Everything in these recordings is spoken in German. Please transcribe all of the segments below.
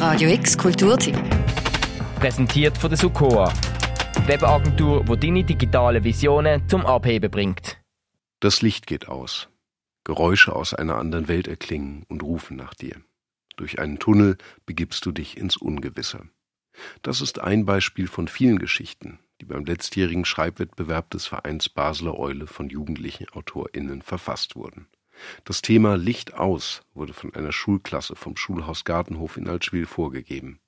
Radio X Kulturtipp. Präsentiert von der Sukoa. Webagentur, wo deine digitale Visionen zum Abheben bringt. Das Licht geht aus. Geräusche aus einer anderen Welt erklingen und rufen nach dir. Durch einen Tunnel begibst du dich ins Ungewisse. Das ist ein Beispiel von vielen Geschichten, die beim letztjährigen Schreibwettbewerb des Vereins Basler Eule von jugendlichen AutorInnen verfasst wurden. Das Thema Licht aus wurde von einer Schulklasse vom Schulhaus Gartenhof in Altschwil vorgegeben.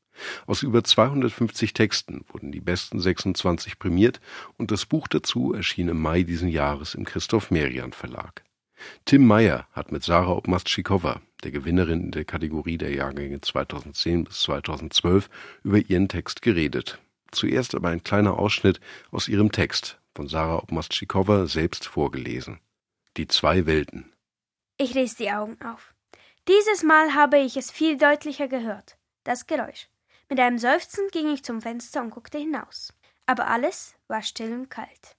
Aus über 250 Texten wurden die besten 26 prämiert und das Buch dazu erschien im Mai diesen Jahres im Christoph Merian Verlag. Tim Meyer hat mit Sarah Obmastschikowa, der Gewinnerin in der Kategorie der Jahrgänge 2010 bis 2012, über ihren Text geredet. Zuerst aber ein kleiner Ausschnitt aus ihrem Text, von Sarah Obmastschikowa selbst vorgelesen. Die zwei Welten. Ich riss die Augen auf. Dieses Mal habe ich es viel deutlicher gehört. Das Geräusch. Mit einem Seufzen ging ich zum Fenster und guckte hinaus. Aber alles war still und kalt.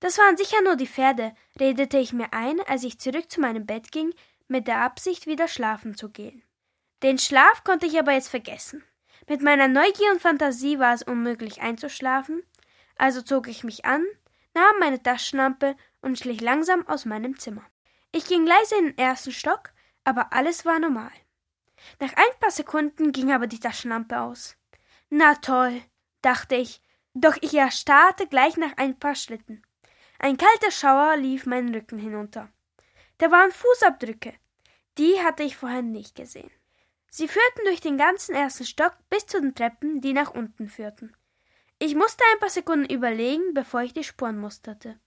Das waren sicher nur die Pferde, redete ich mir ein, als ich zurück zu meinem Bett ging, mit der Absicht, wieder schlafen zu gehen. Den Schlaf konnte ich aber jetzt vergessen. Mit meiner Neugier und Fantasie war es unmöglich einzuschlafen, also zog ich mich an, nahm meine Taschenlampe und schlich langsam aus meinem Zimmer. Ich ging leise in den ersten Stock, aber alles war normal. Nach ein paar Sekunden ging aber die Taschenlampe aus. Na toll, dachte ich, doch ich erstarrte gleich nach ein paar Schritten. Ein kalter Schauer lief meinen Rücken hinunter. Da waren Fußabdrücke. Die hatte ich vorher nicht gesehen. Sie führten durch den ganzen ersten Stock bis zu den Treppen, die nach unten führten. Ich musste ein paar Sekunden überlegen, bevor ich die Spuren musterte.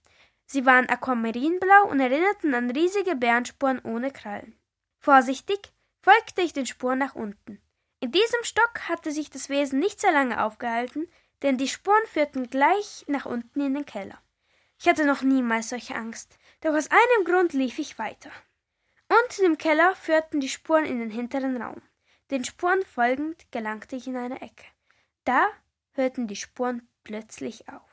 Sie waren aquamarinblau und erinnerten an riesige Bärenspuren ohne Krallen. Vorsichtig folgte ich den Spuren nach unten. In diesem Stock hatte sich das Wesen nicht sehr lange aufgehalten, denn die Spuren führten gleich nach unten in den Keller. Ich hatte noch niemals solche Angst, doch aus einem Grund lief ich weiter. Unten im Keller führten die Spuren in den hinteren Raum. Den Spuren folgend gelangte ich in eine Ecke. Da hörten die Spuren plötzlich auf.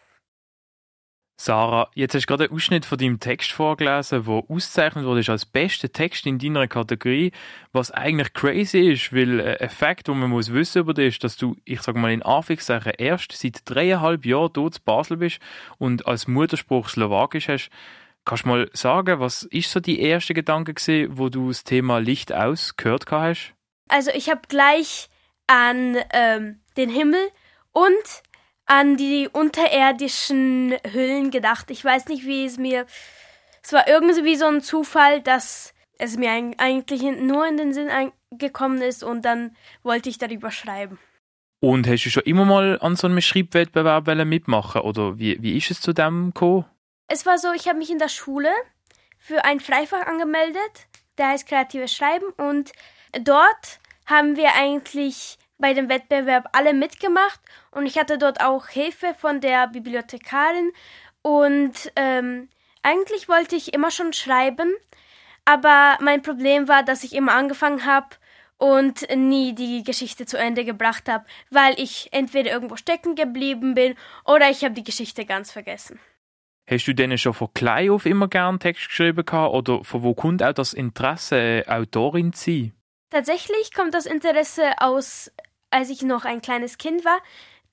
Sarah, jetzt hast du gerade einen Ausschnitt von deinem Text vorgelesen, der ausgezeichnet wurde als bester Text in deiner Kategorie, was eigentlich crazy ist, weil ein Effekt, den man muss wissen über dich ist, dass du, ich sage mal in Anführungszeichen, erst seit dreieinhalb Jahren dort zu Basel bist und als Mutterspruch Slowakisch hast. Kannst du mal sagen, was ist so die erste Gedanke gewesen, wo du das Thema Licht aus gehört hast? Also ich habe gleich an ähm, den Himmel und an die unterirdischen Hüllen gedacht. Ich weiß nicht, wie es mir. Es war irgendwie so ein Zufall, dass es mir eigentlich nur in den Sinn gekommen ist und dann wollte ich darüber schreiben. Und hast du schon immer mal an so einem Schreibwettbewerb mitmachen oder wie, wie ist es zu dem gekommen? Es war so, ich habe mich in der Schule für ein Freifach angemeldet, der heißt Kreatives Schreiben und dort haben wir eigentlich bei dem Wettbewerb alle mitgemacht und ich hatte dort auch Hilfe von der Bibliothekarin und ähm, eigentlich wollte ich immer schon schreiben, aber mein Problem war, dass ich immer angefangen habe und nie die Geschichte zu Ende gebracht habe, weil ich entweder irgendwo stecken geblieben bin oder ich habe die Geschichte ganz vergessen. Hast du denn schon von klein auf immer gern Text geschrieben gehabt, oder von wo kommt auch das Interesse, Autorin zu sein? Tatsächlich kommt das Interesse aus als ich noch ein kleines Kind war,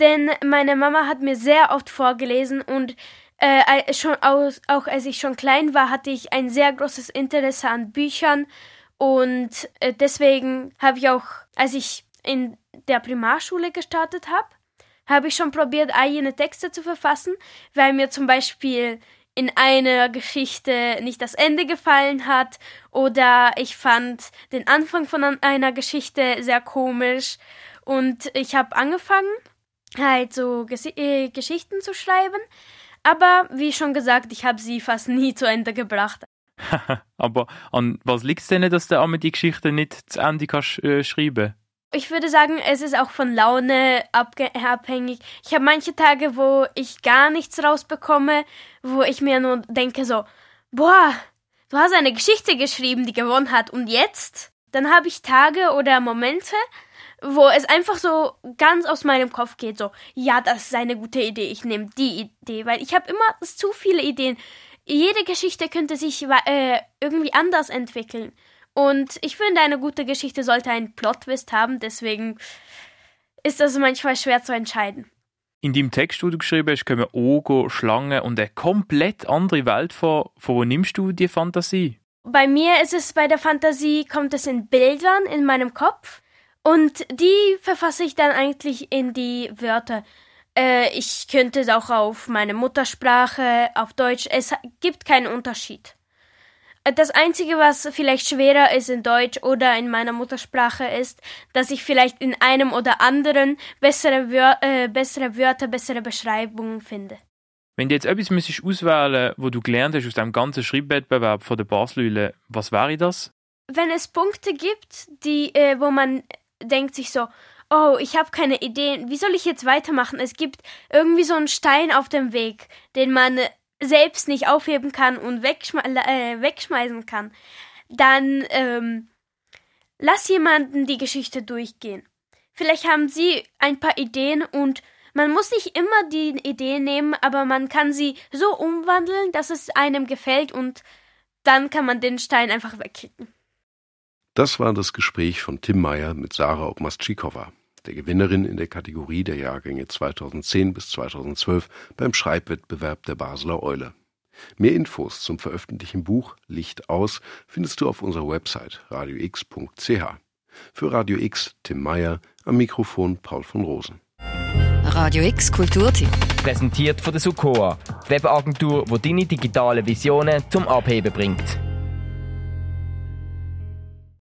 denn meine Mama hat mir sehr oft vorgelesen und äh, schon aus, auch als ich schon klein war, hatte ich ein sehr großes Interesse an Büchern. Und äh, deswegen habe ich auch, als ich in der Primarschule gestartet habe, habe ich schon probiert, eigene Texte zu verfassen, weil mir zum Beispiel in einer Geschichte nicht das Ende gefallen hat oder ich fand den Anfang von einer Geschichte sehr komisch und ich habe angefangen, halt so Ges äh, Geschichten zu schreiben. Aber wie schon gesagt, ich habe sie fast nie zu Ende gebracht. aber an was liegt es denn, dass du einmal die Geschichte nicht zu Ende kannst, äh, schreiben ich würde sagen, es ist auch von Laune abhängig. Ich habe manche Tage, wo ich gar nichts rausbekomme, wo ich mir nur denke so, boah, du hast eine Geschichte geschrieben, die gewonnen hat und jetzt? Dann habe ich Tage oder Momente, wo es einfach so ganz aus meinem Kopf geht, so, ja, das ist eine gute Idee, ich nehme die Idee, weil ich habe immer zu viele Ideen. Jede Geschichte könnte sich äh, irgendwie anders entwickeln. Und ich finde, eine gute Geschichte sollte einen Plot-Twist haben, deswegen ist das manchmal schwer zu entscheiden. In deinem Text, den du geschrieben hast, kommen Oger, Schlangen und eine komplett andere Welt vor. Von wo nimmst du die Fantasie? Bei mir ist es bei der Fantasie, kommt es in Bildern in meinem Kopf und die verfasse ich dann eigentlich in die Wörter. Äh, ich könnte es auch auf meine Muttersprache, auf Deutsch. Es gibt keinen Unterschied. Das Einzige, was vielleicht schwerer ist in Deutsch oder in meiner Muttersprache, ist, dass ich vielleicht in einem oder anderen bessere, Wör äh, bessere Wörter, bessere Beschreibungen finde. Wenn du jetzt etwas müsstest auswählen wo du gelernt hast aus dem ganzen Schreibwettbewerb von der Baslüle, was wäre das? Wenn es Punkte gibt, die, äh, wo man denkt sich so, oh, ich habe keine Ideen, wie soll ich jetzt weitermachen? Es gibt irgendwie so einen Stein auf dem Weg, den man selbst nicht aufheben kann und wegschme äh, wegschmeißen kann, dann ähm, lass jemanden die Geschichte durchgehen. Vielleicht haben sie ein paar Ideen und man muss nicht immer die Ideen nehmen, aber man kann sie so umwandeln, dass es einem gefällt und dann kann man den Stein einfach wegkicken. Das war das Gespräch von Tim Meyer mit Sarah Obmastschikowa der Gewinnerin in der Kategorie der Jahrgänge 2010 bis 2012 beim Schreibwettbewerb der Basler Eule. Mehr Infos zum veröffentlichten Buch Licht aus findest du auf unserer Website radiox.ch. Für Radio X Tim Meyer, am Mikrofon Paul von Rosen. Radio X Kulturtipp. Präsentiert von der Sukoa, Webagentur, wo deine digitale Visionen zum Abheben bringt.